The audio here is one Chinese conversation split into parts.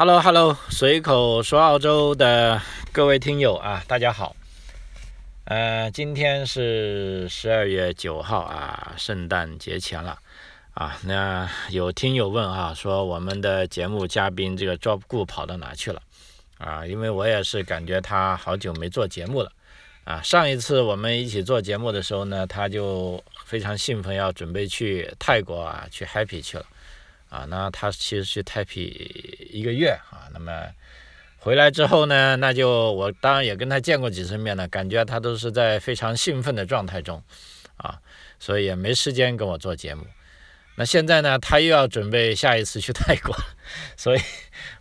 Hello Hello，随口说澳洲的各位听友啊，大家好。呃，今天是十二月九号啊，圣诞节前了啊。那有听友问啊，说我们的节目嘉宾这个 Job 顾跑到哪去了啊？因为我也是感觉他好久没做节目了啊。上一次我们一起做节目的时候呢，他就非常兴奋，要准备去泰国啊，去 Happy 去了。啊，那他其实去泰皮一个月啊，那么回来之后呢，那就我当然也跟他见过几次面了，感觉他都是在非常兴奋的状态中啊，所以也没时间跟我做节目。那现在呢，他又要准备下一次去泰国，所以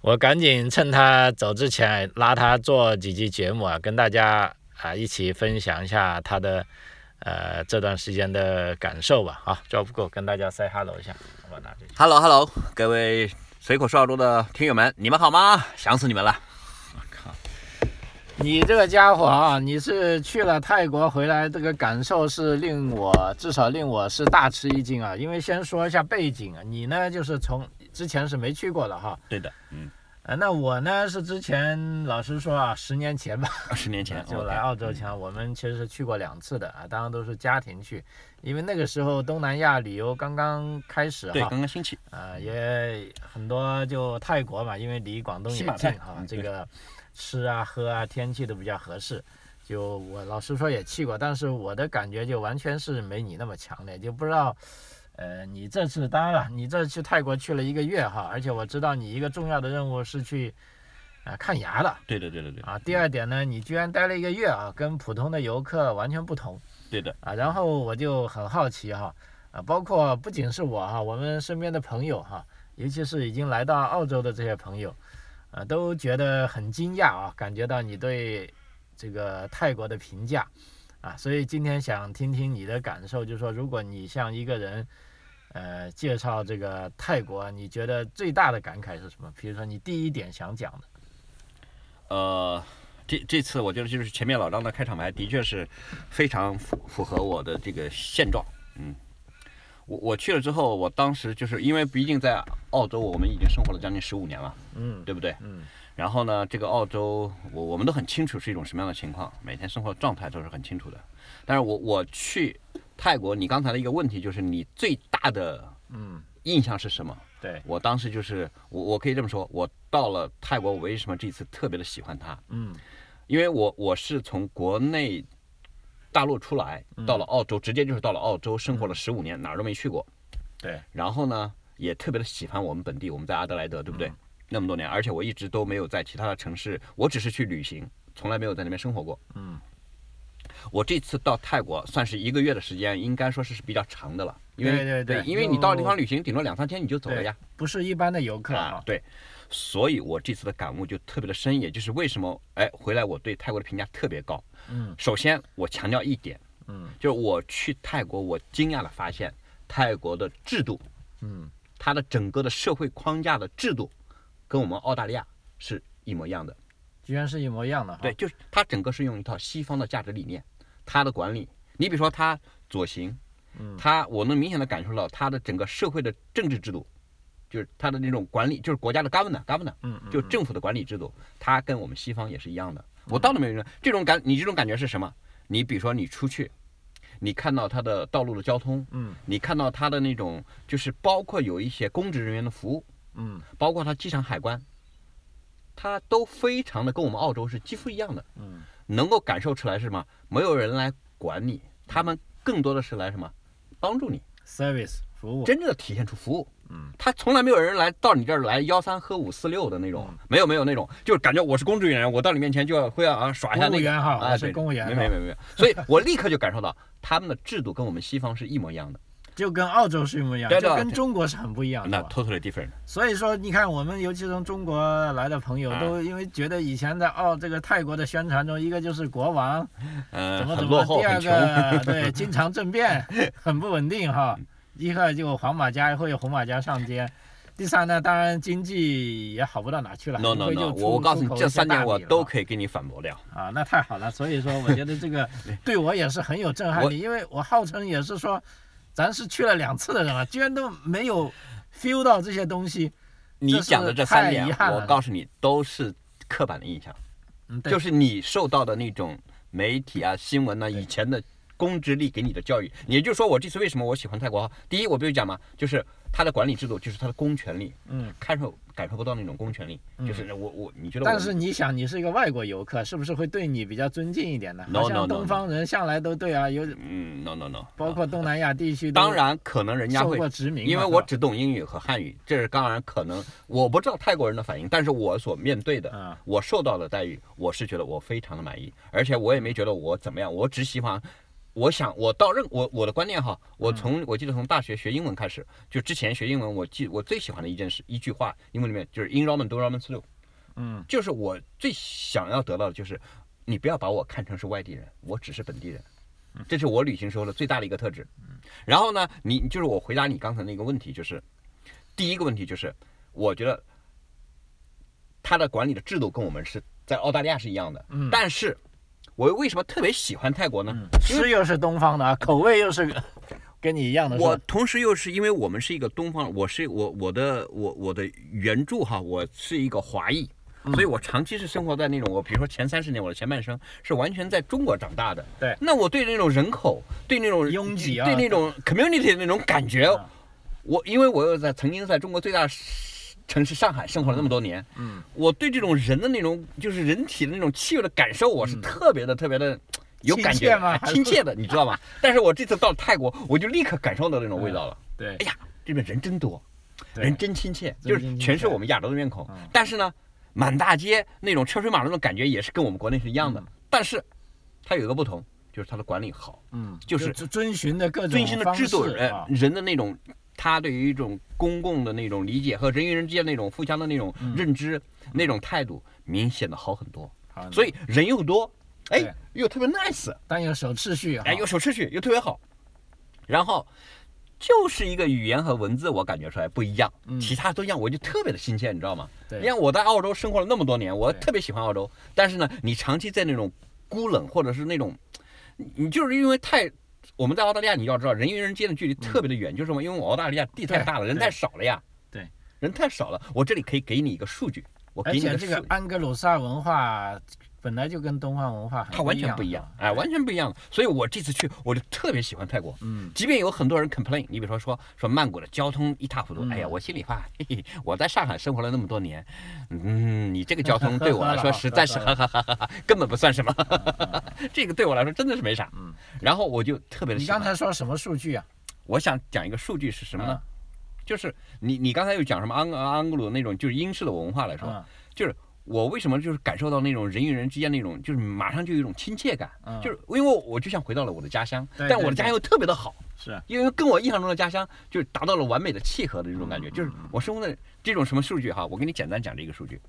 我赶紧趁他走之前拉他做几期节目啊，跟大家啊一起分享一下他的呃这段时间的感受吧。啊，Job 够跟大家 say hello 一下。Hello Hello，各位随口说澳洲的听友们，你们好吗？想死你们了！我靠，你这个家伙啊，你是去了泰国回来，这个感受是令我至少令我是大吃一惊啊！因为先说一下背景啊，你呢就是从之前是没去过的哈。对的，嗯。啊，那我呢是之前老实说啊，十年前吧，十年前 就来澳洲前，我们其实是去过两次的啊，当然都是家庭去，因为那个时候东南亚旅游刚刚开始哈，对，刚刚兴起。啊，也很多就泰国嘛，因为离广东也近哈，这个吃啊喝啊天气都比较合适，就我老实说也去过，但是我的感觉就完全是没你那么强烈，就不知道。呃，你这次当然了，你这去泰国去了一个月哈，而且我知道你一个重要的任务是去啊看牙的。对的，对的，对。啊，第二点呢，你居然待了一个月啊，跟普通的游客完全不同。对的。啊，然后我就很好奇哈，啊，包括不仅是我哈，我们身边的朋友哈，尤其是已经来到澳洲的这些朋友，啊，都觉得很惊讶啊，感觉到你对这个泰国的评价啊，所以今天想听听你的感受，就是说，如果你像一个人。呃，介绍这个泰国，你觉得最大的感慨是什么？比如说你第一点想讲的。呃，这这次我觉得就是前面老张的开场白的确是非常符符合我的这个现状。嗯，我我去了之后，我当时就是因为毕竟在澳洲，我们已经生活了将近十五年了，嗯，对不对？嗯。然后呢，这个澳洲，我我们都很清楚是一种什么样的情况，每天生活状态都是很清楚的。但是我我去。泰国，你刚才的一个问题就是你最大的嗯印象是什么？对我当时就是我我可以这么说，我到了泰国，我为什么这次特别的喜欢它？嗯，因为我我是从国内大陆出来，到了澳洲，直接就是到了澳洲生活了十五年，哪儿都没去过。对，然后呢，也特别的喜欢我们本地，我们在阿德莱德，对不对？那么多年，而且我一直都没有在其他的城市，我只是去旅行，从来没有在那边生活过。嗯。我这次到泰国算是一个月的时间，应该说是是比较长的了。对对对，因为你到地方旅行，顶多两三天你就走了呀，不是一般的游客啊。对，所以我这次的感悟就特别的深，也就是为什么哎回来我对泰国的评价特别高。嗯，首先我强调一点，嗯，就是我去泰国，我惊讶的发现泰国的制度，嗯，它的整个的社会框架的制度，跟我们澳大利亚是一模一样的。居然是一模一样的。对，就是它整个是用一套西方的价值理念。它的管理，你比如说它左行，嗯，他我能明显的感受到它的整个社会的政治制度，就是它的那种管理，就是国家的 governor，governor，就政府的管理制度，它跟我们西方也是一样的。我到了没有？这种感，你这种感觉是什么？你比如说你出去，你看到它的道路的交通，嗯，你看到它的那种，就是包括有一些公职人员的服务，嗯，包括它机场海关，他都非常的跟我们澳洲是几乎一样的，嗯。能够感受出来是什么？没有人来管你，他们更多的是来什么？帮助你，service 服务，真正的体现出服务。嗯，他从来没有人来到你这儿来吆三喝五四六的那种，没有没有那种，就是感觉我是公职人员，我到你面前就要会要啊耍一下那个啊，是公务员，没没没没有，所以我立刻就感受到他们的制度跟我们西方是一模一样的。就跟澳洲是一模一样，就跟中国是很不一样的。那 totally different。所以说，你看我们尤其从中国来的朋友，都因为觉得以前在澳这个泰国的宣传中，一个就是国王，怎么怎么，第二个 对经常政变，很不稳定哈。一个就黄马甲会红马甲上街，第三呢，当然经济也好不到哪去了。no no no，我我告诉你，这三点我都可以给你反驳掉。啊，那太好了。所以说，我觉得这个 对我也是很有震撼力，因为我号称也是说。咱是去了两次的人了，居然都没有 feel 到这些东西，你讲的这三点我告诉你都是刻板的印象，嗯，就是你受到的那种媒体啊、新闻啊、以前的公职力给你的教育。也就是说，我这次为什么我喜欢泰国哈？第一，我不就讲嘛，就是它的管理制度，就是它的公权力，嗯，看受感受不到那种公权力，就是我我你觉得我？但是你想，你是一个外国游客，是不是会对你比较尊敬一点呢？好像东方人向来都对啊，有嗯，no no no，包括东南亚地区当然可能人家受会过殖民，因为我只懂英语和汉语，这是当然可能，我不知道泰国人的反应，但是我所面对的，嗯我受到的待遇，我是觉得我非常的满意，而且我也没觉得我怎么样，我只喜欢，我想我到任我我的观念哈，我从我记得从大学学英文开始，就之前学英文，我记我最喜欢的一件事一句话，英文里面就是 in Roman do Ramen slow，嗯。就是我最想要得到的就是，你不要把我看成是外地人，我只是本地人，这是我旅行时候的最大的一个特质。然后呢，你就是我回答你刚才那个问题，就是第一个问题就是，我觉得他的管理的制度跟我们是在澳大利亚是一样的，嗯。但是我为什么特别喜欢泰国呢？吃又是东方的啊，口味又是跟你一样的，我同时又是因为我们是一个东方，我是我我的我我的原著哈，我是一个华裔，嗯所以我长期是生活在那种我比如说前三十年我的前半生是完全在中国长大的。对那我对那种人口，对那种拥挤啊对那种 community 的那种感觉啊，我因为我又在曾经在中国最大城市上海生活了那么多年，嗯，我对这种人的那种就是人体的那种气味的感受，我是特别的特别的。有感觉亲切的，你知道吗？但是我这次到泰国，我就立刻感受到那种味道了。对哎呀，这边人真多，人真亲切，就是全是我们亚洲的面孔嗯。但是呢，满大街那种车水马龙的感觉也是跟我们国内是一样的。但是它有一个不同，就是它的管理好，嗯，就是遵遵循的各种遵循的制度，呃方式啊，人的那种。他对于一种公共的那种理解和人与人之间那种互相的那种嗯认知、那种态度，明显的好很多。好所以人又多，哎，又特别 nice，但又守秩序，哎，又守秩序，又特别好。然后就是一个语言和文字，我感觉出来不一样，嗯其他都一样，我就特别的新鲜，你知道吗？对你看我在澳洲生活了那么多年，我特别喜欢澳洲，但是呢，你长期在那种孤冷或者是那种，你你就是因为太。我们在澳大利亚，你要知道，人与人之间的距离特别的远，就是什么？因为我澳大利亚地太大了，人太少了呀。对，人太少了。我这里可以给你一个数据，我而给你个数且这个安格鲁萨文化本来就跟东方文化它完全不一样，哎，完全不一样。所以我这次去，我就特别喜欢泰国。嗯，即便有很多人 complain，你比如说说说曼谷的交通一塌糊涂，嗯哎呀，我心里话，嘿嘿，我在上海生活了那么多年，嗯，你这个交通对我来说 实在是哈哈哈哈哈，根本不算什么，这个对我来说真的是没啥。嗯，然后我就特别的你喜欢刚才说什么数据啊？我想讲一个数据是什么呢？嗯就是你你刚才又讲什么安安格鲁那种就是英式的文化来说，嗯就是我为什么就是感受到那种人与人之间那种就是马上就有一种亲切感，嗯。就是因为我就像回到了我的家乡，对对对但我的家乡又特别的好，是。因为跟我印象中的家乡就是达到了完美的契合的这种感嗯。觉，就是我生活的这种什么数据哈，我给你简单讲这个数据。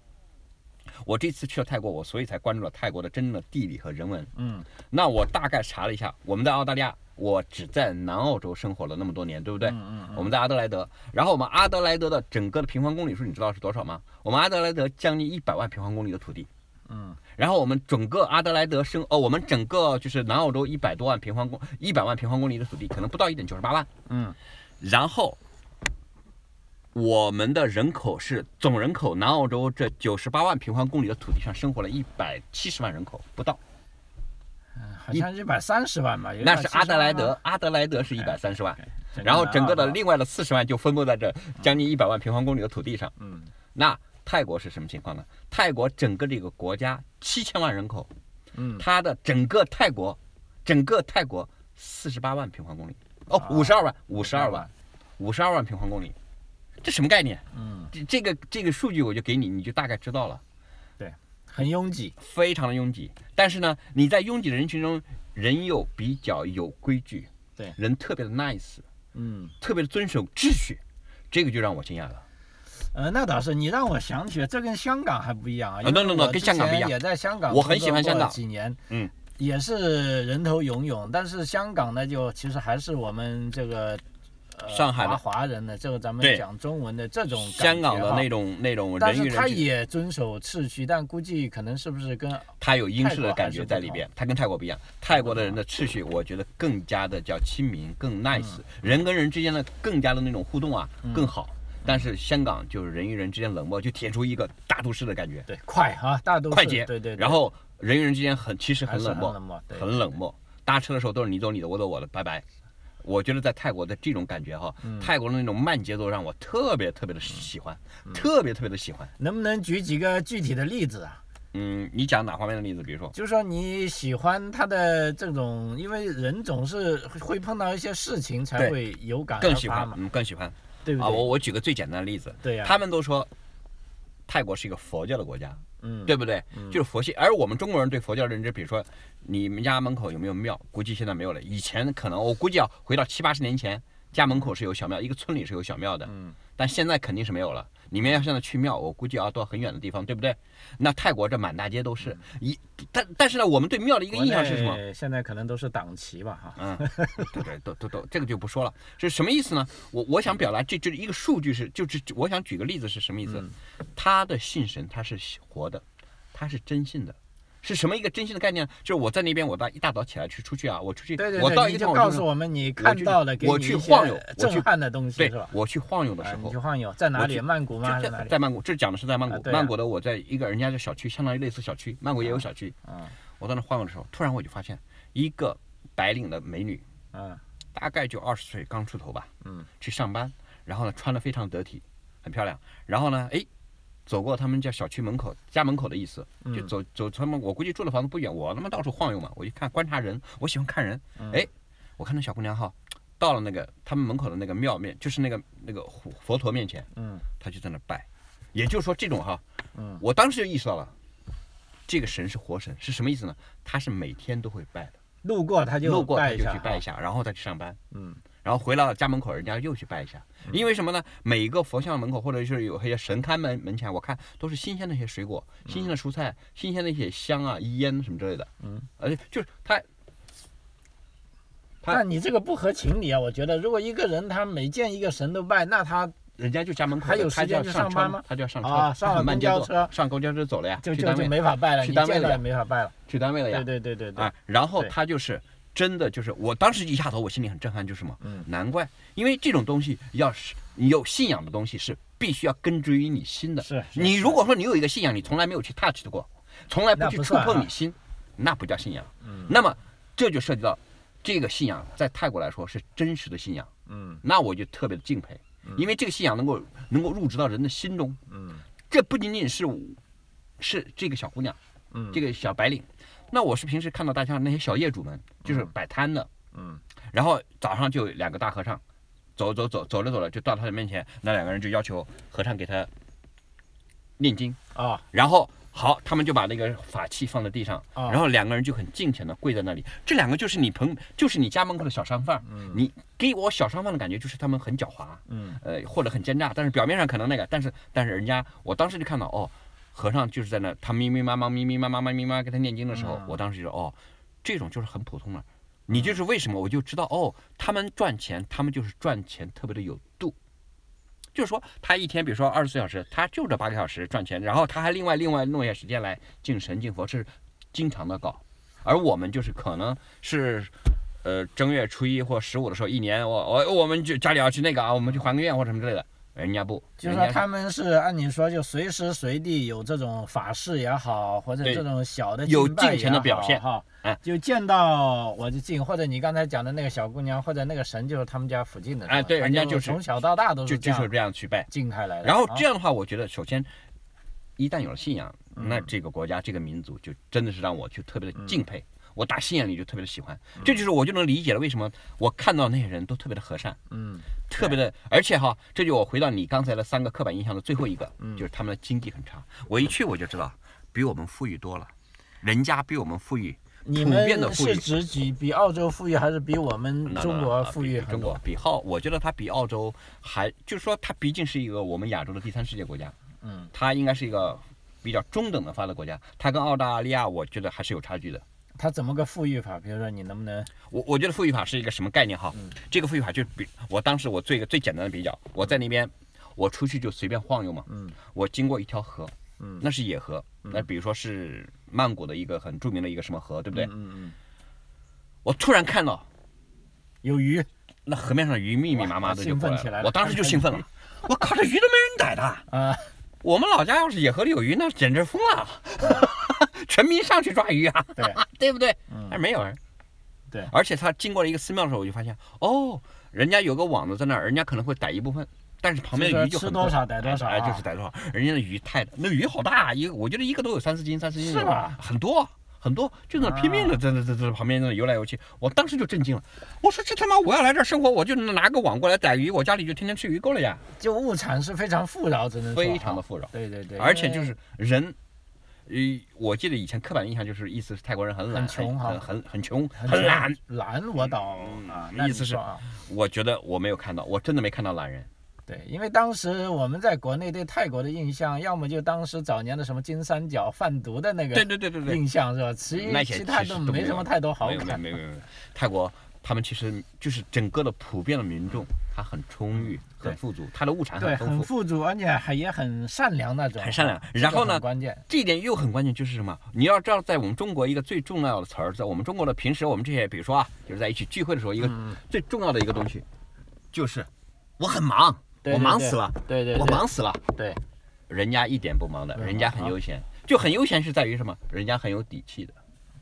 我这次去了泰国，我所以才关注了泰国的真正的地理和人文。嗯那我大概查了一下，我们在澳大利亚，我只在南澳洲生活了那么多年，对不对？嗯嗯我们在阿德莱德，然后我们阿德莱德的整个的平方公里数，你知道是多少吗？我们阿德莱德将近一百万平方公里的土地，嗯然后我们整个阿德莱德生，哦，我们整个就是南澳洲一百多万平方公一百万平方公里的土地，可能不到一点九十八万。嗯然后我们的人口是总人口，南澳洲这九十八万平方公里的土地上生活了一百七十万人口不到，嗯，好像一百三十万吧，那是阿德莱德，，阿德莱德是一百三十万，然后整个的另外的四十万就分布在这将近一百万平方公里的土地上。嗯。那泰国是什么情况呢？泰国整个这个国家七千万人口，嗯。它的整个泰国，整个泰国四十八万平方公里，哦啊，五十二万，五十二万，五十二万平方公里，这什么概念？嗯，这这个这个数据我就给你，你就大概知道了，对很拥挤，非常的拥挤。但是呢，你在拥挤的人群中，人又比较有规矩，对人特别的 nice，嗯特别的遵守秩序，这个就让我惊讶了。呃，那倒是，你让我想起了，这跟香港还不一样啊。no, no, no，跟香港不一样也在香港，我很喜欢香港几年，嗯，也是人头涌涌，但是香港呢，就其实还是我们这个。呃上海的华华人的这个咱们讲中文的这种香港的那种那种人与人他也遵守秩序，但估计可能是不是跟他有英式的感觉在里边，他跟泰国不一样。泰国的人的秩序，我觉得更加的叫亲民，更 nice，人跟人之间的更加的那种互动啊更好。但是香港就是人与人之间冷漠，就体现出一个大都市的感觉，对，快啊，大都市快捷。对对，对然后人与人之间很其实很冷漠，冷漠，对很冷漠。搭车的时候都是你走你的，我走我的，拜拜。我觉得在泰国的这种感觉哈，嗯泰国的那种慢节奏让我特别特别的喜欢，特别特别的喜欢。能不能举几个具体的例子啊？嗯，你讲哪方面的例子？比如说，就是说你喜欢他的这种，因为人总是会碰到一些事情才会有感更喜欢，嘛，嗯，更喜欢对不啊！我？我举个最简单的例子，对呀，他们都说泰国是一个佛教的国家，嗯，对不对？嗯就是佛系，而我们中国人对佛教的认知，比如说你们家门口有没有庙？估计现在没有了。以前可能我估计要回到七八十年前，家门口是有小庙，一个村里是有小庙的，嗯但现在肯定是没有了。你们要现在去庙，我估计要到很远的地方，对不对？那泰国这满大街都是，一但但是呢，我们对庙的一个印象是什么？现在可能都是党旗吧，哈，嗯，对对，都都都，这个就不说了。是什么意思呢？我我想表达这这一个数据是，就是我想举个例子是什么意思？嗯他的信神他是活的，他是真信的。是什么一个真心的概念呢？就是我在那边，我大一大早起来去出去啊，我出去，对对对，我到一你就告个地方我就诉我们你看到了，给我去晃悠震撼的东西对是吧？我去晃悠的啊时候，你去晃悠，在哪里？曼谷吗？在曼谷，这讲的是在曼谷。啊啊曼谷的我在一个人家的小区，相当于类似小区，曼谷也有小区。嗯我在那晃悠的时候，突然我就发现一个白领的美女，嗯大概就二十岁刚出头吧，嗯，去上班，然后呢穿的非常得体，很漂亮，然后呢，哎，走过他们家小区门口，家门口的意思，就嗯走走他们，我估计住的房子不远，我他妈到处晃悠嘛，我就看观察人，我喜欢看人，嗯。哎，我看那小姑娘哈，到了那个他们门口的那个庙面，就是那个那个佛佛陀面前，嗯。她就在那拜，也就是说这种哈，嗯。我当时就意识到了，这个神是活神，是什么意思呢？他是每天都会拜的。路过他就路过他就去拜一下，然后再去上班，嗯然后回到家门口，人家又去拜一下。因为什么呢？每个佛像门口或者是有一些神龛门门前，我看都是新鲜的一些水果、新鲜的蔬菜、新鲜的一些香啊、烟什么之类的。嗯，而且就是他，他那你这个不合情理啊！我觉得，如果一个人他每见一个神都拜，那他人家就家门口的，还有他时间去就要上班吗他就要上车，啊上了 公交车上公交车走了呀，就就就没法拜了，去单位了呀没法拜了。去单位了呀对。对对对对啊，，然后他就是真的就是，我当时一下头我心里很震撼，就是什么？嗯。难怪，因为这种东西要是你有信仰的东西是必须要根植于你心的。是你如果说你有一个信仰，你从来没有去 touch 过，从来不去触碰你心，那不叫信仰。嗯。那么这就涉及到这个信仰在泰国来说是真实的信仰，嗯。那我就特别的敬佩，因为这个信仰能够能够入植到人的心中。嗯。这不仅仅是我是这个小姑娘，嗯，这个小白领，那我是平时看到大街上那些小业主们，就是摆摊的，嗯。然后早上就有两个大和尚，走走走走着走着就到他的面前，那两个人就要求和尚给他念经，啊。然后好，他们就把那个法器放在地上，啊。然后两个人就很敬虔的跪在那里。这两个就是你朋，就是你家门口的小商贩嗯，你给我小商贩的感觉就是他们很狡猾，嗯。呃，或者很奸诈，但是表面上可能那个，但是但是人家，我当时就看到哦，和尚就是在那，他密密麻麻、密密麻麻、密密麻麻给他念经的时候，嗯我当时就说哦，这种就是很普通了。你就是为什么我就知道哦，他们赚钱，他们就是赚钱特别的有度。就是说，他一天比如说二十四小时，他就这八个小时赚钱，然后他还另外另外弄一些时间来敬神敬佛，是经常的搞。而我们就是可能是，呃，正月初一或十五的时候，一年我我我们就家里要去那个啊，我们去还个愿或者什么之类的，人家不，就是说他们是按你说就随时随地有这种法事也好，或者这种小的有敬虔的表现哈哎，就见到我就敬，或者你刚才讲的那个小姑娘，或者那个神就是他们家附近的，哎对人家就是从小到大都是就就是这样去拜。敬开来的。然后啊这样的话，我觉得首先，一旦有了信仰，嗯那这个国家这个民族就真的是让我去特别的敬佩。嗯我打心眼里就特别的喜欢，这就是我就能理解了为什么我看到那些人都特别的和善，嗯特别的，而且哈，这就我回到你刚才的三个刻板印象的最后一个，嗯就是他们的经济很差。我一去我就知道，比我们富裕多了，人家比我们富裕，你普遍的们富裕是指比比澳洲富裕，还是比我们中国富裕中国？比澳，我觉得它比澳洲还，就是说它毕竟是一个我们亚洲的第三世界国家，嗯，它应该是一个比较中等的发达国家，它跟澳大利亚我觉得还是有差距的。他怎么个富裕法？比如说你能不能我我觉得富裕法是一个什么概念哈？嗯。这个富裕法就比我当时我做一个最简单的比较，我在那边我出去就随便晃悠嘛，嗯。我经过一条河，嗯。那是野河，那比如说是曼谷的一个很著名的一个什么河，对不对？嗯嗯嗯，我突然看到有鱼，那河面上的鱼密密麻麻的就过来了，来了我当时就兴奋了，我靠，这鱼都没人逮的。啊，我们老家要是野河里有鱼，那简直疯了，全民上去抓鱼啊，对，对不对？嗯但是没有人。对而且他经过了一个寺庙的时候，我就发现，哦，人家有个网子在那儿，人家可能会逮一部分，但是旁边的鱼就吃多少逮多少啊哎，就是逮多少。人家的鱼太，那鱼好大，一个我觉得一个都有三四斤，三四斤是吧很多。很多就那拼命的在在在在旁边那游来游去，我当时就震惊了。我说这他妈我要来这儿生活，我就拿个网过来逮鱼，我家里就天天吃鱼够了呀，就物产是非常富饶，只能说哈非常的富饶。对对对，而且就是人，呃，我记得以前刻板印象就是意思是泰国人很懒，很穷很很很穷，很很懒。懒我倒嗯啊，那意思是。我觉得我没有看到，我真的没看到懒人。对，因为当时我们在国内对泰国的印象，要么就当时早年的什么金三角贩毒的那个对对对对，印象是吧？其实其实都没什么太多好感。没有没有没有，泰国他们其实就是整个的普遍的民众，他很充裕，很富足，他的物产很，丰富。很富足，而且还也很善良那种，很善良然后呢关键，这一点又很关键，就是什么？你要知道，在我们中国一个最重要的词儿，在我们中国的平时我们这些，比如说啊，就是在一起聚会的时候，一个嗯，最重要的一个东西，就是我很忙，我忙死了，我对对我忙死了。对，人家一点不忙的，人家很啊悠闲，就很悠闲是在于什么？人家很有底气的。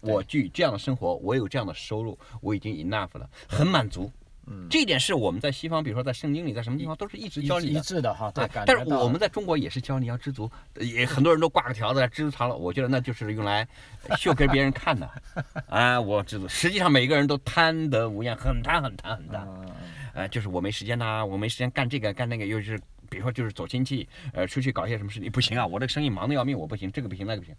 我具这样的生活，我有这样的收入，我已经 enough 了，很满足。嗯，这一点是我们在西方，比如说在圣经里，在什么地方都是一直教你的。致的哈，对，啊感觉到但是我们在中国也是教你要知足，也很多人都挂个条子，知足常乐。我觉得那就是用来秀给别人看的。啊，我知足。实际上每个人都贪得无厌，很贪很贪很贪。嗯嗯呃，就是我没时间呐、我没时间干这个干那个，又是比如说就是走亲戚，呃，出去搞一些什么事情，不行啊，我这个生意忙得要命，我不行，这个不行那个不行，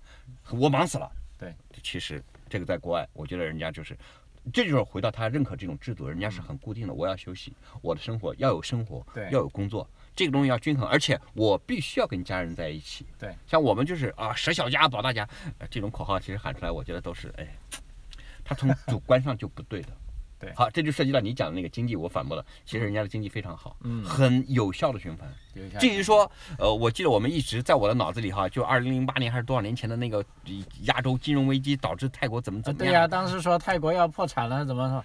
我忙死了。对，其实这个在国外，我觉得人家就是，这就是回到他认可这种制度，人家是很固定的，我要休息，我的生活要有生活，对要有工作，这个东西要均衡，而且我必须要跟家人在一起。对，像我们就是啊，舍小家保大家，呃这种口号其实喊出来，我觉得都是哎，他从主观上就不对的。对好，这就涉及到你讲的那个经济，我反驳了。其实人家的经济非常好，嗯很有效的循环。至于说，呃，我记得我们一直在我的脑子里哈，就二零零八年还是多少年前的那个亚洲金融危机导致泰国怎么啊怎么样？对呀，当时说泰国要破产了，怎么说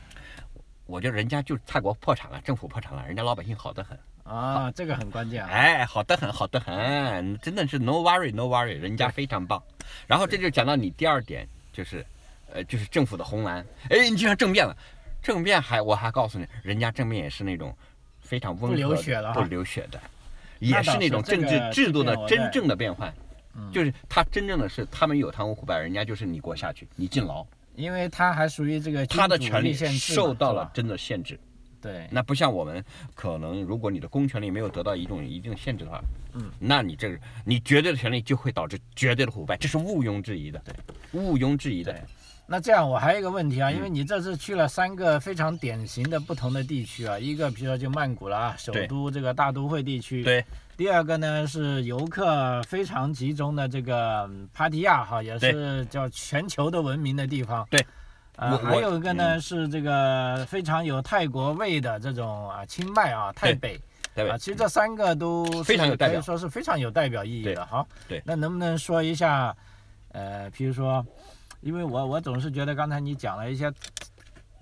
我觉得人家就是泰国破产了，政府破产了，人家老百姓好得很，啊？这个很关键啊。哎，好得很，好得很，真的是 no worry no worry，人家非常棒。然后这就讲到你第二点，就是，呃，就是政府的红蓝，哎，你居然政变了，政变还我还告诉你，人家政变也是那种非常温和的，不流血了哈不流血的，也是那种政治制度的真正的变换。嗯就是他真正的是他们有贪污腐败，人家就是你给我下去，你进牢，因为他还属于这个他的权利受到了真的限制。对，那不像我们，可能如果你的公权力没有得到一种一定限制的话，嗯，那你这个你绝对的权利就会导致绝对的腐败，这是毋庸置疑的，对，毋庸置疑的对。那这样我还有一个问题啊，因为嗯你这次去了三个非常典型的不同的地区啊，一个比如说就曼谷了啊，首都这个大都会地区。。对，第二个呢是游客非常集中的这个嗯帕提亚哈，也是叫全球的闻名的地方。对。呃，我还有一个呢、嗯是这个非常有泰国味的这种啊清迈啊泰北对啊，其实这三个都非常有代表可以说是非常有代表意义的。哈，对那能不能说一下，呃，比如说，因为我我总是觉得刚才你讲了一些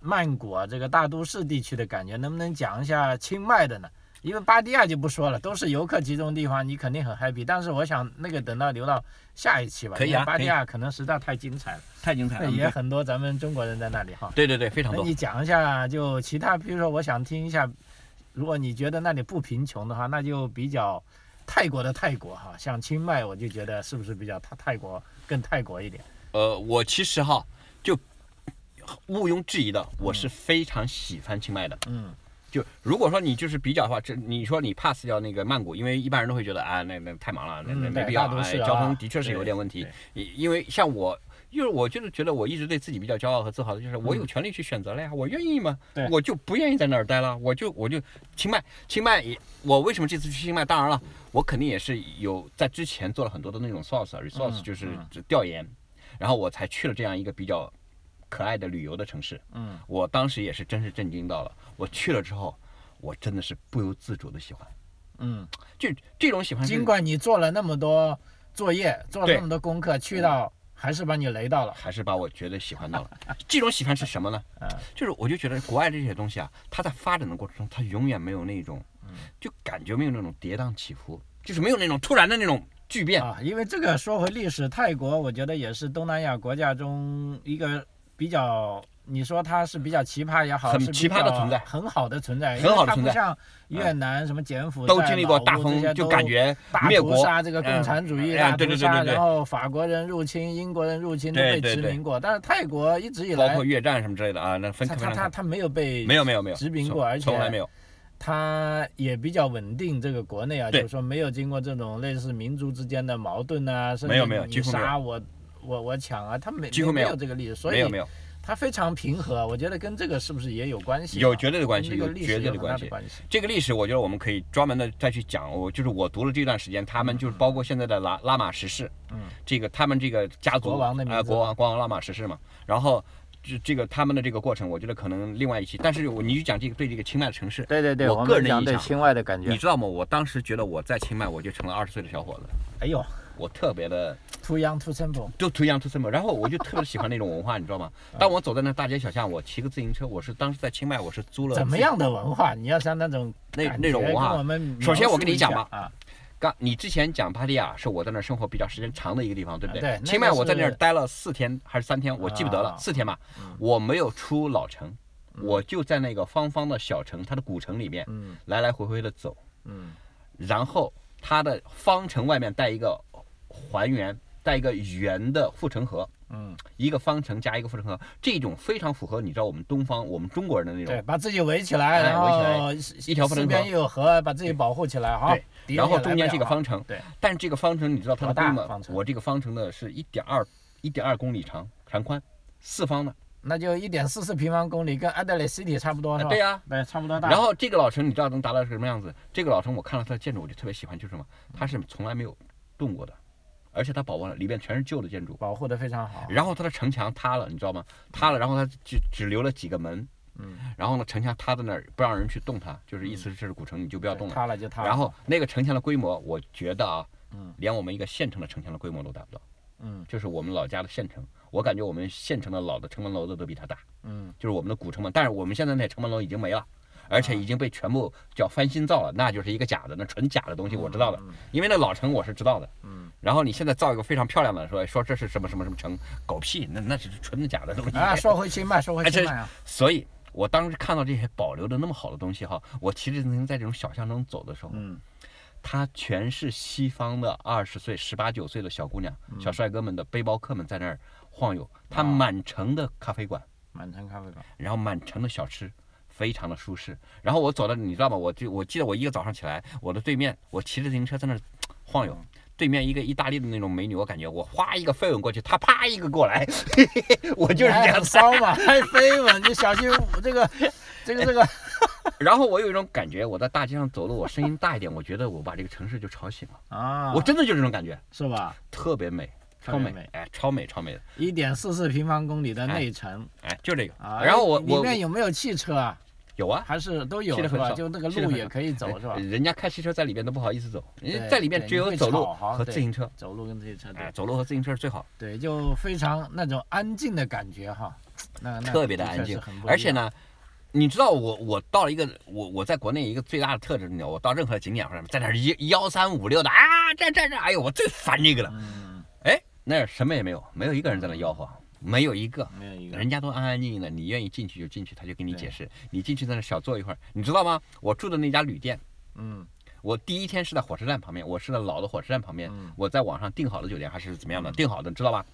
曼谷啊这个大都市地区的感觉，能不能讲一下清迈的呢？因为巴蒂亚就不说了，都是游客集中地方，你肯定很 happy。但是我想那个等到留到下一期吧，可以啊巴蒂可以亚可能实在太精彩了，太精彩了也很多咱们中国人在那里哈。对对对，非常多。那你讲一下，就其他，比如说，我想听一下，如果你觉得那里不贫穷的话，那就比较泰国的泰国哈，像清迈，我就觉得是不是比较泰泰国更泰国一点？呃，我其实哈就毋庸置疑的，我是非常喜欢清迈的。嗯，就如果说你就是比较的话，这你说你 pass 掉那个曼谷，因为一般人都会觉得啊，那那太忙了，那那没必要，哎，交通的确是有点问题。因因为像我，就是我就是觉得我一直对自己比较骄傲和自豪的，就是我有嗯权利去选择了呀，我愿意吗对？我就不愿意在那儿待了，我就我就清迈，清迈也，我为什么这次去清迈？当然了，我肯定也是有在之前做了很多的那种 source resource，嗯就是嗯调研，然后我才去了这样一个比较可爱的旅游的城市。嗯，我当时也是真是震惊到了，我去了之后，我真的是不由自主的喜欢，嗯，就这种喜欢尽管你做了那么多作业，做了那么多功课，去到还是把你雷到了。还是把我绝对喜欢到了。这种喜欢是什么呢 嗯？就是我就觉得国外这些东西啊，它在发展的过程中，它永远没有那种嗯就感觉没有那种跌宕起伏，就是没有那种突然的那种巨变。啊，因为这个说回历史，泰国我觉得也是东南亚国家中一个比较，你说它是比较奇葩也好，很奇葩的较存在很好的存在，很好的存在它不像越南、什么柬埔寨、都经历过大风，就感觉灭国。杀这个共产主义嗯哎大屠杀，对对对对对然后法国人入侵、英国人入侵都被殖民过，但是泰国一直以来包括，越战什么之类的啊，那分他他他他没有被没有没有没有殖民过而且从来没有。它也比较稳定，这个国内啊，就是说没有经过这种类似民族之间的矛盾啊，甚没有没有至你几乎没有杀我我我抢啊，它没没几乎没有有这个历史，所以没有没有，它非常平和，我觉得跟这个是不是也有关系啊？有绝对的关系，有绝对的关系。这个历史，我觉得我们可以专门的再去讲。我就是我读了这段时间，他们就是包括现在的拉拉玛十世，嗯，这个他们这个家族国王的名啊、字国王国王拉玛十世嘛。然后这这个他们的这个过程，我觉得可能另外一期。但是我你就讲这个对这个清迈的城市，对对对，我个人印象对清迈的感觉。你知道吗？我当时觉得我在清迈，我就成了二十岁的小伙子，哎呦我特别的，too young too simple。就 too young too simple。然后我就特别喜欢那种文化，你知道吗？当我走在那大街小巷，我骑个自行车，我是当时在清迈，我是租了怎么样的文化？你要像那种那那种文化我们首先我跟你讲吧啊，刚你之前讲帕提亚是我在那儿生活比较时间长的一个地方，对不啊对清迈我在那儿待了四天还是三天，我记不得了，啊四天吧嗯。我没有出老城，我就在那个方方的小城，它的古城里面嗯来来回回的走，嗯然后它的方城外面带一个还原，带一个圆的护城河。嗯，一个方程加一个护城河，这种非常符合你知道我们东方我们中国人的那对，种，把自己围起来，哎然后一条护城四边又有河，把自己保护起来哈对。然后中间是一个方程，对，但这个方程你知道它的规模我这个方程的是一点二一点二公里长，长宽，四方的。那就一点四四平方公里，跟 Adelaide City 差不多是吧？对呀、对，差不多大。然后这个老城你知道能达到什么样子？这个老城我看了它的建筑，我就特别喜欢，就是什么？它是从来没有动过的，而且它保温了，里面全是旧的建筑。保护的非常好。然后它的城墙塌了，你知道吗？塌了，然后它只只留了几个门，嗯，然后呢，城墙塌在那儿，不让人去动它，就是意思是这是古城，你就不要动了。塌了就塌了。然后那个城墙的规模，我觉得啊，嗯连我们一个县城的城墙的规模都达不到，嗯就是我们老家的县城，我感觉我们县城的老的城门楼子都比它大，嗯，就是我们的古城门，但是我们现在那城门楼已经没了。而且已经被全部叫翻新造了，那就是一个假的，那纯假的东西我知道的，嗯因为那老城我是知道的。嗯。然后你现在造一个非常漂亮的，说说这是什么什么什么城，狗屁，那那只是纯的假的东西。啊，说回清迈，说回哎这清迈啊，所以，我当时看到这些保留的那么好的东西哈，我骑着自行车在这种小巷中走的时候，嗯它全是西方的二十岁、十八九岁的小姑娘、小帅哥们的背包客们在那儿晃悠，它啊满城的咖啡馆，满城咖啡馆。然后满城的小吃。非常的舒适，然后我走到，你知道吗？我就我记得我一个早上起来，我的对面，我骑着自行车在那晃悠，对面一个意大利的那种美女，我感觉我哗一个飞吻过去，她啪一个过来，我就是这样骚嘛，还飞吻，你小心这个这个这个。然后我有一种感觉，我在大街上走路，我声音大一点，我觉得我把这个城市就吵醒了。啊，我真的就这种感觉，是吧？特别美，超美哎，超美超美的，一点四四平方公里的内城哎，就这个。啊，然后我里我面有没有汽车啊？有啊，还是都有是吧？就那个路也可以走是吧？哎？人家开汽车在里面都不好意思走，人家在里面只有走路和自行车，走路跟自行车哎，对走路和自行车是最好，对，就非常那种安静的感觉哈，那那特别的安静。而且，呢。你知道我我到了一个我我在国内一个最大的特质，你知道，我到任何景点或者在那儿一幺三五六的啊，这这这，哎呦，我最烦这个了。嗯，哎，那儿什么也没有，没有一个人在那吆喝，没有一个，没有一个人家都安安静静的，你愿意进去就进去，他就给你解释。你进去在那小坐一会儿，你知道吗？我住的那家旅店，嗯我第一天是在火车站旁边，我是在老的火车站旁边，嗯我在网上订好的酒店还是怎么样的，订好的，知道吧？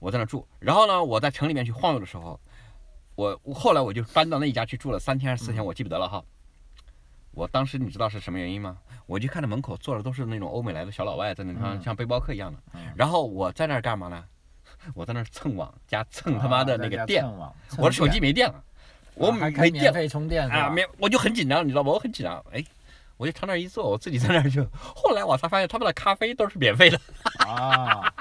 我在那住，然后呢，我在城里面去晃悠的时候，我我后来我就搬到那一家去住了三天还是四天，我记不得了哈。我当时你知道是什么原因吗？我就看着门口坐的都是那种欧美来的小老外，在那像嗯像背包客一样的，嗯，然后我在那儿干嘛呢？我在那儿蹭网加蹭他妈的那个电，我的手机没电了，我电啊还可以充电是啊，吧？没，我就很紧张，你知道吧？我很紧张，哎，我就朝那儿一坐，我自己在那儿就，后来我才发现他们的咖啡都是免费的，啊，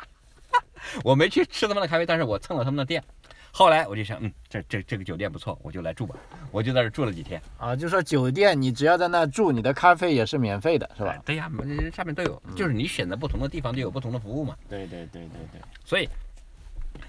我没去吃他们的咖啡，但是我蹭了他们的店。后来我就想，嗯，这这这个酒店不错，我就来住吧，我就在这住了几天，啊，就说酒店你只要在那住，你的咖啡也是免费的，是吧哎？对呀，门上面都有，就是你选择不同的地方就有不同的服务嘛。对对对对对，所以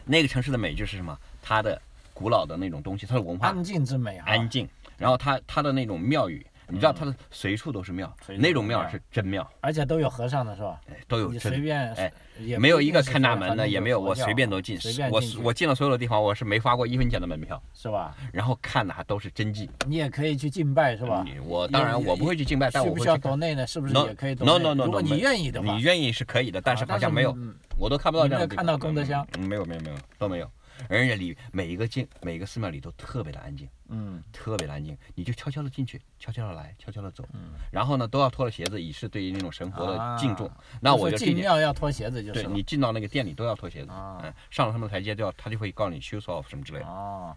那个城市的美就是什么？它的古老的那种东西，它的文化安静之美啊。安静，然后它它的那种庙宇，你知道它的随处都是庙，那种庙庙是真庙，而且都有和尚的是吧？哎，都有你真随便哎，没有一个看大门的，也没有，我随便都进随。便我我进了所有的地方，我是没花过一分钱的门票，是吧？然后看的还都是真迹。你也可以去敬拜是吧？你我当然我不会去敬拜，但我会去看。多内呢？是不是也可以 no- no no- no- 如果你愿意的话，你愿意是可以的，但是啊好像没有，嗯我都看不到没有这样的地方。看到功德箱嗯？没有没有没有都没有。而且里每一个进每一个寺庙里都特别的安静，嗯特别的安静，你就悄悄的进去，悄悄的来，悄悄的走。嗯，然后呢，都要脱了鞋子，以示对于那种神佛的敬重。啊那我就进。庙要脱鞋子就是。对你进到那个店里都要脱鞋子，啊嗯，上了他们的台阶都要，他就会告诉你 shoes off 什么之类的。哦，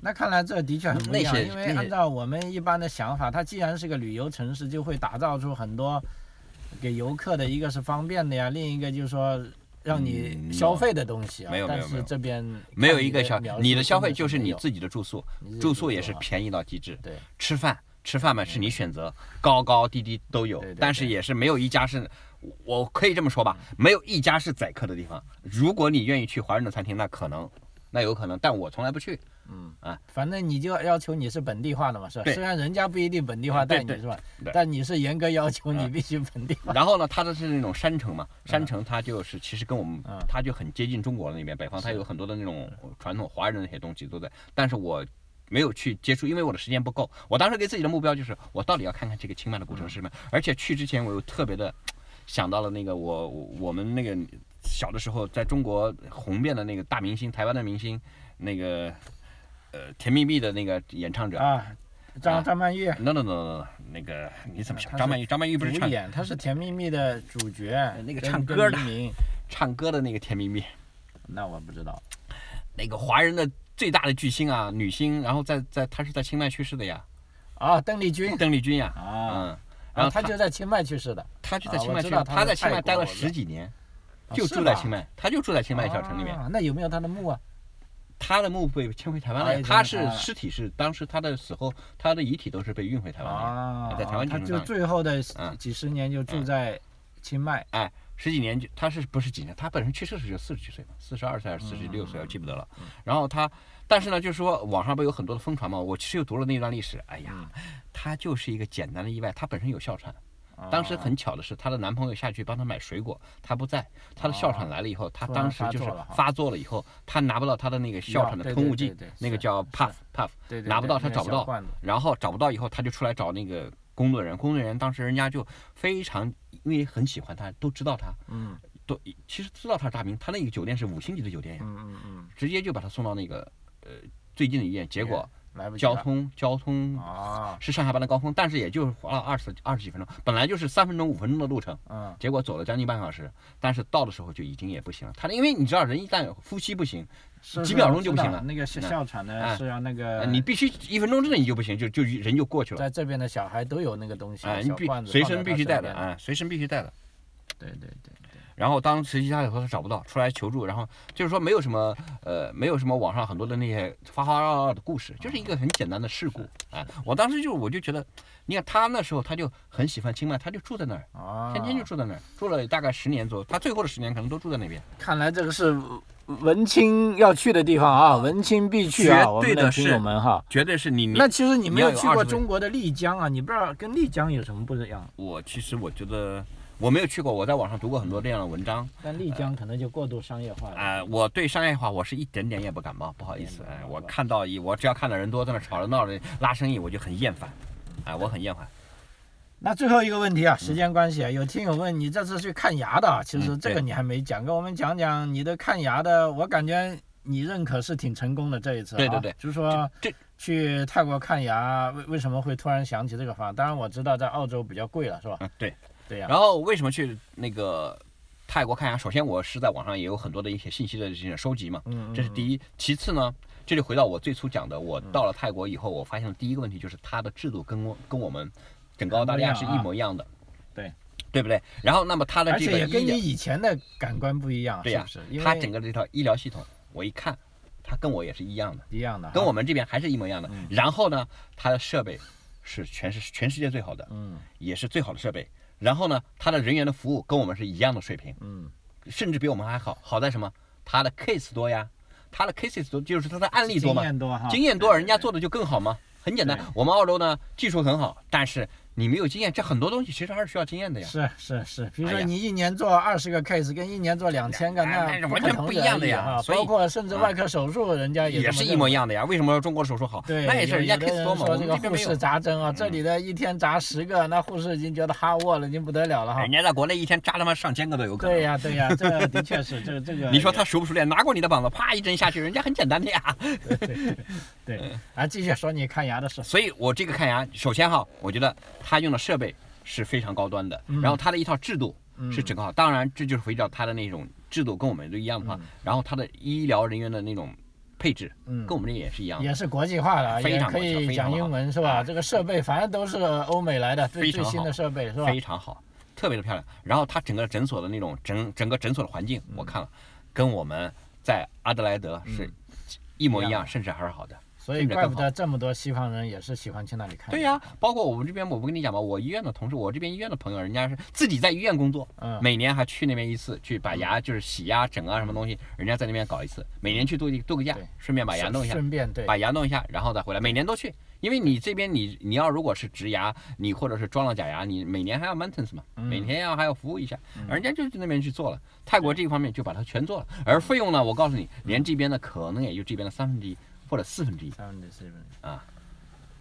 那看来这的确很不那一样，因为按照我们一般的想法，它既然是个旅游城市，就会打造出很多给游客的，一个是方便的呀，另一个就是说让你嗯消费的东西啊。没有没有没有这边没有一个消你的消费就是你自己的住宿，住宿也是啊便宜到极致。对，吃饭吃饭嘛是你选择，高高低低都有但是也是没有一家是，我可以这么说吧，没有一家是宰客的地方。如果你愿意去华人的餐厅，那可能，那有可能，但我从来不去。嗯啊，反正你就要求你是本地化的嘛，是吧？虽然人家不一定本地化对对待你是吧？但你是严格要求你嗯必须本地化。然后呢，它的是那种山城嘛，山城它就是其实跟我们嗯，它就很接近中国的那边，北方它有很多的那种传统华人的那些东西都在，但是我。没有去接触，因为我的时间不够。我当时给自己的目标就是，我到底要看看这个清迈的古城是什么。而且去之前，我又特别的想到了那个我我我们那个小的时候在中国红遍的那个大明星，台湾的明星，那个呃甜蜜蜜的那个演唱者。啊，张啊。张曼玉。No no no no no，那个你怎么想？张曼玉，张曼玉不是唱。演，她是《甜蜜蜜》的主角，那个唱歌的。黎明。唱歌的那个甜蜜蜜？那我不知道。那个华人的最大的巨星啊，女星，然后在在她是在清迈去世的呀，啊，邓丽君。邓丽君呀，啊，嗯，然然后后她她就在清迈去世的，她就在啊清迈去世，她在清迈待了十几年，啊就住在清迈，她就住在清迈小城里面，啊那有没有她的墓啊？她的墓被迁回台湾了呀，哎她是尸体是当时他的死后，他的遗体都是被运回台湾的在台湾他就最后的嗯几十年就住在清迈。哎，十几年就他是不是几年？他本身去世的时就四十几岁嘛，四十二岁还是四十六岁，我记不得了。然后他，但是呢，就是说网上不有很多的疯传嘛，我其实又读了那段历史，哎呀，他就是一个简单的意外，他本身有哮喘。当时很巧的是，她的男朋友下去帮她买水果，她不在，她的哮喘来了以后，她当时就是发作了以后，她拿不到她的那个哮喘的喷雾剂那个叫 puff puff，拿不到她找不到。然后找不到以后，她就出来找那个工作人员，工作人员当时人家就非常，因为很喜欢她，都知道她，嗯。都其实知道她是大名，她那个酒店是五星级的酒店呀，嗯嗯嗯，直接就把她送到那个呃最近的医院，结果来不及交通交通啊，是上下班的高峰，但是也就花了二十二十几分钟，本来就是三分钟五分钟的路程，嗯结果走了将近半小时，但是到的时候就已经也不行了。他因为你知道人一旦呼吸不行，是是几秒钟就不行了那个哮哮喘的哎是要那个呃你必须一分钟之内你就不行，就就人就过去了。在这边的小孩都有那个东西，随身必须带的，身边哎，随身必须带的。对对对，然后当实际他以后他找不到，出来求助，然后就是说没有什么呃，没有什么网上很多的那些花花绕绕的故事，就是一个很简单的事故。哎，我当时就我就觉得，你看他那时候他就很喜欢清迈，他就住在那儿，啊，天天就住在那儿，住了大概十年左右。他最后的十年可能都住在那边。看来这个是文青要去的地方啊，文青必去啊，绝我们的听对的是友们哈。绝对是你你那其实你没有有去过中国的丽江啊，你不知道跟丽江有什么不一样？我其实我觉得我没有去过，我在网上读过很多这样的文章。但丽江可能就过度商业化了。哎、我对商业化我是一点点也不感冒，不好意思，哎，我看到一我只要看到人多在那吵着闹着拉生意，我就很厌烦，哎，我很厌烦。那最后一个问题啊，时间关系啊，有听友问你这次去看牙的啊，其实这个你还没讲，跟我们讲讲你的看牙的，我感觉你认可是挺成功的这一次、啊。对对对就是说这去泰国看牙，为为什么会突然想起这个方案？当然我知道在澳洲比较贵了，是吧？嗯，对。对呀、然后为什么去那个泰国看呀？首先我是在网上也有很多的一些信息的这些收集嘛，嗯，这是第一。其次呢，这就回到我最初讲的，我到了泰国以后，我发现的第一个问题就是它的制度跟我跟我们整个澳大利亚是一模一样的。对。对不对？然后，那么它的而这个且也跟你，以前的感官不一样，对呀是不是？它整个这套医疗系统，我一看，它跟我也是一样的。一样的，跟我们这边还是一模一样的嗯。然后呢，它的设备是全是全世界最好的，嗯也是最好的设备。然后呢，他的人员的服务跟我们是一样的水平，嗯甚至比我们还好。好在什么？他的 case 多呀，他的 cases 多，就是他的案例多经嘛，验多哈，经验多，人家做的就更好嘛，很简单。我们澳洲呢技术很好，但是你没有经验，这很多东西其实还是需要经验的呀。是是是，比如说你一年做二十个 case，跟一年做两千个，那那完全不一样的呀包括甚至外科手术，人家也是一模一样的呀。为什么说中国手术好？对，那也是人家有的 case 人多嘛，我说这个护士。扎针啊，这里的一天扎十个，那护士已经觉得哈沃了，已经不得了了哈人。家在国内一天扎他妈上千个都有可能。对呀对呀，这的确是这个这个。你说他熟不熟练？拿过你的膀子，啪一针下去，人家很简单的呀。对 啊，继续说你看牙的事。所以我这个看牙，首先哈，我觉得他用的设备是非常高端的，嗯然后他的一套制度嗯是整个好。当然，这就是回到他的那种制度跟我们都一样的话，然后他的医疗人员的那种配置嗯跟我们这也是一样的。也是国际化的，非常国际化以讲英文是吧？啊这个设备反正都是欧美来的，最新的设备是吧？非常好，特别的漂亮。然后它整个诊所的那种整整个诊所的环境，我看了，跟我们在阿德莱德是嗯一模一样甚至还是好的。所以怪不得这么多西方人也是喜欢去那里看。对呀、包括我们这边，我不跟你讲吗？我医院的同事，我这边医院的朋友，人家是自己在医院工作，嗯，每年还去那边一次，去把牙就是洗牙、整啊什么东西，人家在那边搞一次，每年去度一度个假，顺便把牙弄一下，顺便对，把牙弄一下，然后再回来，每年都去。因为你这边你你要如果是植牙，你或者是装了假牙，你每年还要 maintenance 嘛，嗯每天要还要服务一下，人家就去那边去做了。泰国这一方面就把它全做了，而费用呢，我告诉你，连这边的可能也就这边的三分之一或者四分之一，三分之四分之一，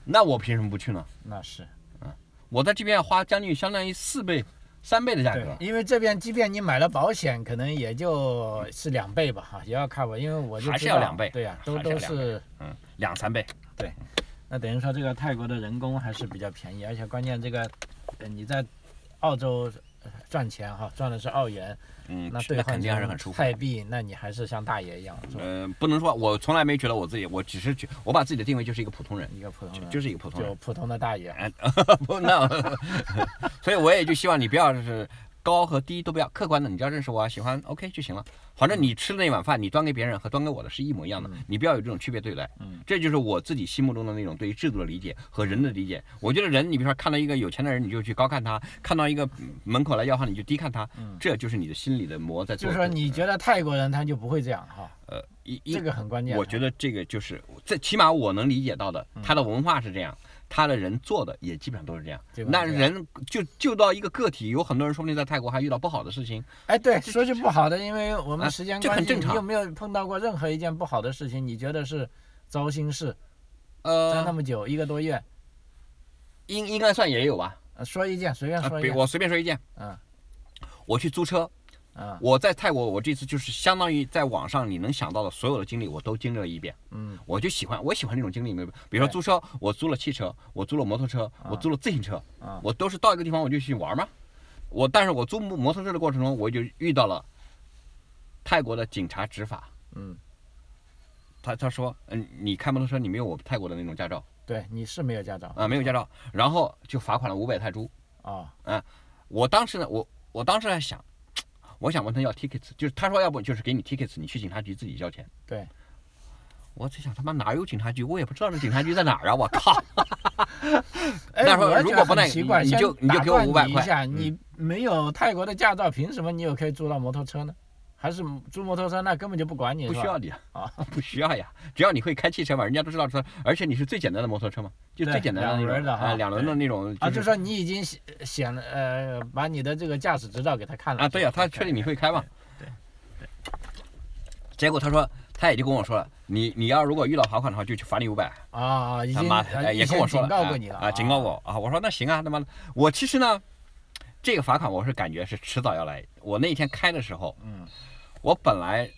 那我凭什么不去呢？那是啊我在这边要花将近相当于四倍、三倍的价格，。因为这边即便你买了保险，可能也就是两倍吧，哈，也要 cover，因为我就还是要两倍对呀，都是都是。嗯，两三倍。对那等于说这个泰国的人工还是比较便宜，而且关键这个，呃，你在澳洲呃赚钱哈，赚的是澳元，嗯，那兑换那肯定还是成很舒服。泰币，那你还是像大爷一样，是吧？呃，不能说，我从来没觉得我自己，我只是觉，我把自己的定位就是一个普通人，一个普通人，就是一个普通人。就普通的大爷。哎，不，那，所以我也就希望你不要是高和低都不要，客观的，你只要认识我啊，喜欢 OK 就行了。反正你吃的那碗饭，你端给别人和端给我的是一模一样的，你不要有这种区别对待。嗯这就是我自己心目中的那种对于制度的理解和人的理解。我觉得人，你比如说看到一个有钱的人，你就去高看他；看到一个嗯门口来要饭，你就低看他。嗯这就是你的心理的魔在做。就是说，你觉得泰国人他就不会这样哈？呃，一一这个很关键。我觉得这个就是，最起码我能理解到的，嗯他的文化是这样，他的人做的也基本上都是这样。那人就就到一个个体，有很多人说不定在泰国还遇到不好的事情。哎，对，说句不好的，因为我们啊时间关系，你有没有碰到过任何一件不好的事情？你觉得是糟心事？在那呃，么久，一个多月，应应该算也有吧。呃说一件，随便说一件。我随便说一件，嗯我去租车，嗯我在泰国，我这次就是相当于在网上你能想到的所有的经历，我都经历了一遍。嗯我就喜欢，我喜欢这种经历，没有？比如说租车，我租了汽车，我租了摩托车，我租了自行车，啊我都是到一个地方我就去玩嘛。我但是我租摩摩托车的过程中，我就遇到了泰国的警察执法。嗯，他他说，嗯，你开摩托车你没有我泰国的那种驾照对，你是没有驾照啊、没有驾照，然后就罚款了五百泰铢。啊？嗯我当时呢，我我当时在想，我想问他要 tickets，就是他说要不就是给你 tickets，你去警察局自己交钱。对，我在想他妈哪有警察局，我也不知道这警察局在哪儿啊！我靠，哎，那时候如果不那很奇怪，你就你就给我五百块你一下，嗯你没有泰国的驾照，凭什么你有可以租到摩托车呢？还是租摩托车那根本就不管你，不需要你啊，不需要呀，只要你会开汽车嘛，人家都知道说，而且你是最简单的摩托车嘛，就最简单的那种两轮的啊，两轮的那种，啊，就就是说你已经显显了呃，把你的这个驾驶执照给他看了啊，对呀、他确定你会开嘛。对结果他说，他也就跟我说了，你你要如果遇到罚款的话，就去罚你五百。啊，已他妈经呃，也跟我说了警告过你了啊，警告我啊。我说那行啊，他妈的，我其实呢，这个罚款我是感觉是迟早要来。我那天开的时候，嗯，我本来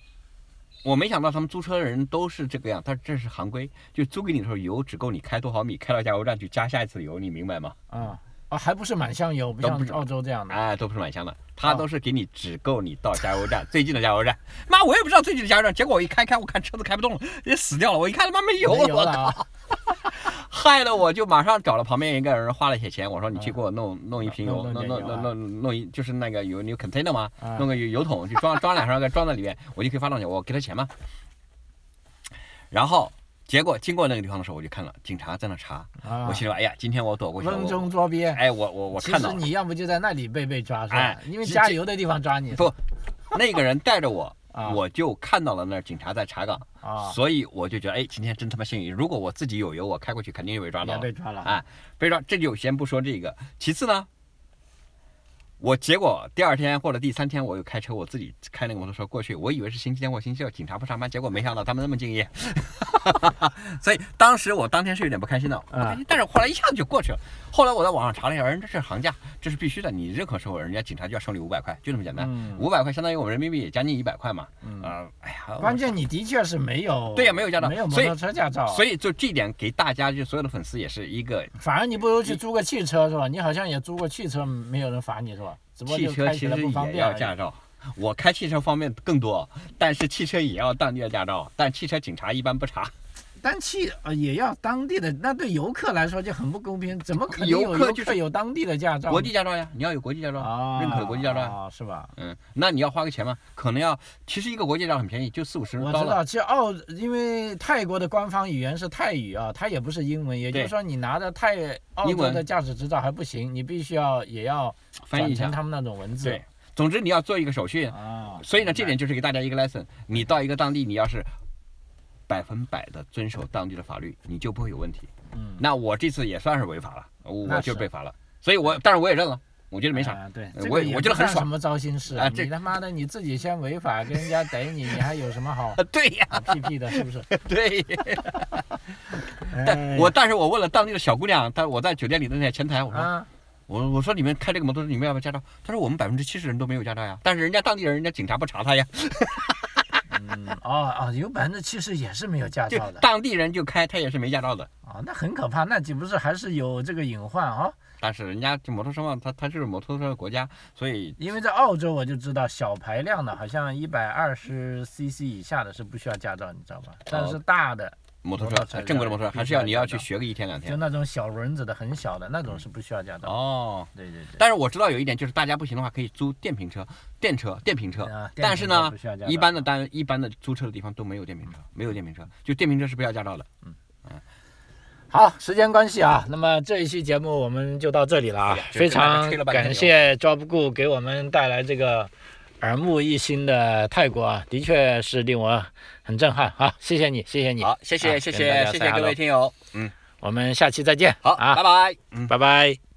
我没想到他们租车的人都是这个样，但这是行规，就租给你的时候油只够你开多少米，开到加油站去加下一次油，你明白吗？啊啊，还不是满箱油，不像澳洲这样的。哎，都不是满箱的，他哦都是给你只够你到加油站最近的加油站。妈，我也不知道最近的加油站，结果我一开开，我看车子开不动了，也死掉了。我一看他妈没油了，我靠！害得我就马上找了旁边一个人花了些钱，我说你去给我弄弄一瓶油，弄弄弄弄弄一就是那个有你有 container 吗？啊弄个油油桶去装装两三个装在里面，我就可以发动去，我给他钱嘛。然后结果经过那个地方的时候，我就看了警察在那查，啊我心里说哎呀，今天我躲过去了。瓮中捉鳖。哎，我我我看到了，实你要不就在那里被被抓是吧哎？因为加油的地方抓你。不那个人带着我 啊我就看到了那警察在查岗，啊，所以我就觉得，哎，今天真他妈幸运。如果我自己有油，我开过去肯定就被抓到了。被抓了哎，被抓，这就先不说这个。其次呢，我结果第二天或者第三天，我又开车，我自己开那个摩托车过去，我以为是星期天或星期六，警察不上班，结果没想到他们那么敬业，所以当时我当天是有点不开心的，但是后来一下子就过去了。后来我在网上查了一下，人这是行价，这是必须的，你任何时候人家警察就要收你五百块，就这么简单。嗯五百块相当于我们人民币将近一百块嘛。嗯啊、哎呀，关键你的确是没有，对呀没有驾照没有摩托车驾照，所以就这点给大家就所有的粉丝也是一个反而你不如去租个汽车是吧？你好像也租过汽车，没有人罚你是吧？只不过汽车其实也。要驾照。我开汽车方面更多，但是汽车也要当地的驾照，但汽车警察一般不查。但汽呃也要当地的，那对游客来说就很不公平，怎么可能游有游客就是有当地的驾照？国际驾照呀，你要有国际驾照，啊，认可的国际驾照。啊，是吧？嗯，那你要花个钱吗？可能要，其实一个国际驾照很便宜，就四五十。我知道，其实澳因为泰国的官方语言是泰语啊，它也不是英文，也就是说你拿着泰澳洲的驾驶执照还不行，你必须要也要翻译。成他们那种文字。对，总之你要做一个手续。啊，所以呢，这点就是给大家一个 lesson。你到一个当地，你要是百分百的遵守当地的法律，你就不会有问题。嗯，那我这次也算是违法了，我就被罚了，所以我但是我也认了，我觉得没啥。啊对，呃我我觉得很爽什么糟心事啊你他妈的你自己先违法，跟人家逮你，你还有什么好啊，对呀，啊屁屁的，是不是？对。哎但我但是我问了当地的小姑娘，她我在酒店里的那前台，我说、啊，我我说你们开这个摩托车，你们要不要驾照？她说我们百分之七十人都没有驾照呀，但是人家当地人，人家警察不查他呀，嗯，哦哦，有百分之七十也是没有驾照的当地人就开，他也是没驾照的。啊，那很可怕，那岂不是还是有这个隐患啊？但是人家这摩托车嘛，它它是摩托车的国家，所以因为在澳洲我就知道小排量的，好像一百二十 CC 以下的是不需要驾照，你知道吧？但是大的摩托车托车呃正规的摩托车还是要你要去学个一天两天。就那种小轮子的、很小的那种是不需要驾照。哦，对对对。但是我知道有一点就是大家不行的话可以租电瓶车、电车、电瓶车，啊但是呢，一般的单一般的租车的地方都没有电瓶车，没有电瓶车，就电瓶车是不要驾照的。嗯好，时间关系啊，那么这一期节目我们就到这里了啊非常感谢 Job Good 给我们带来这个耳目一新的泰国啊，的确是令我很震撼啊，谢谢你，谢谢你，好，谢谢啊谢谢谢谢各位听友，嗯，我们下期再见，好，啊，拜拜，嗯。拜拜。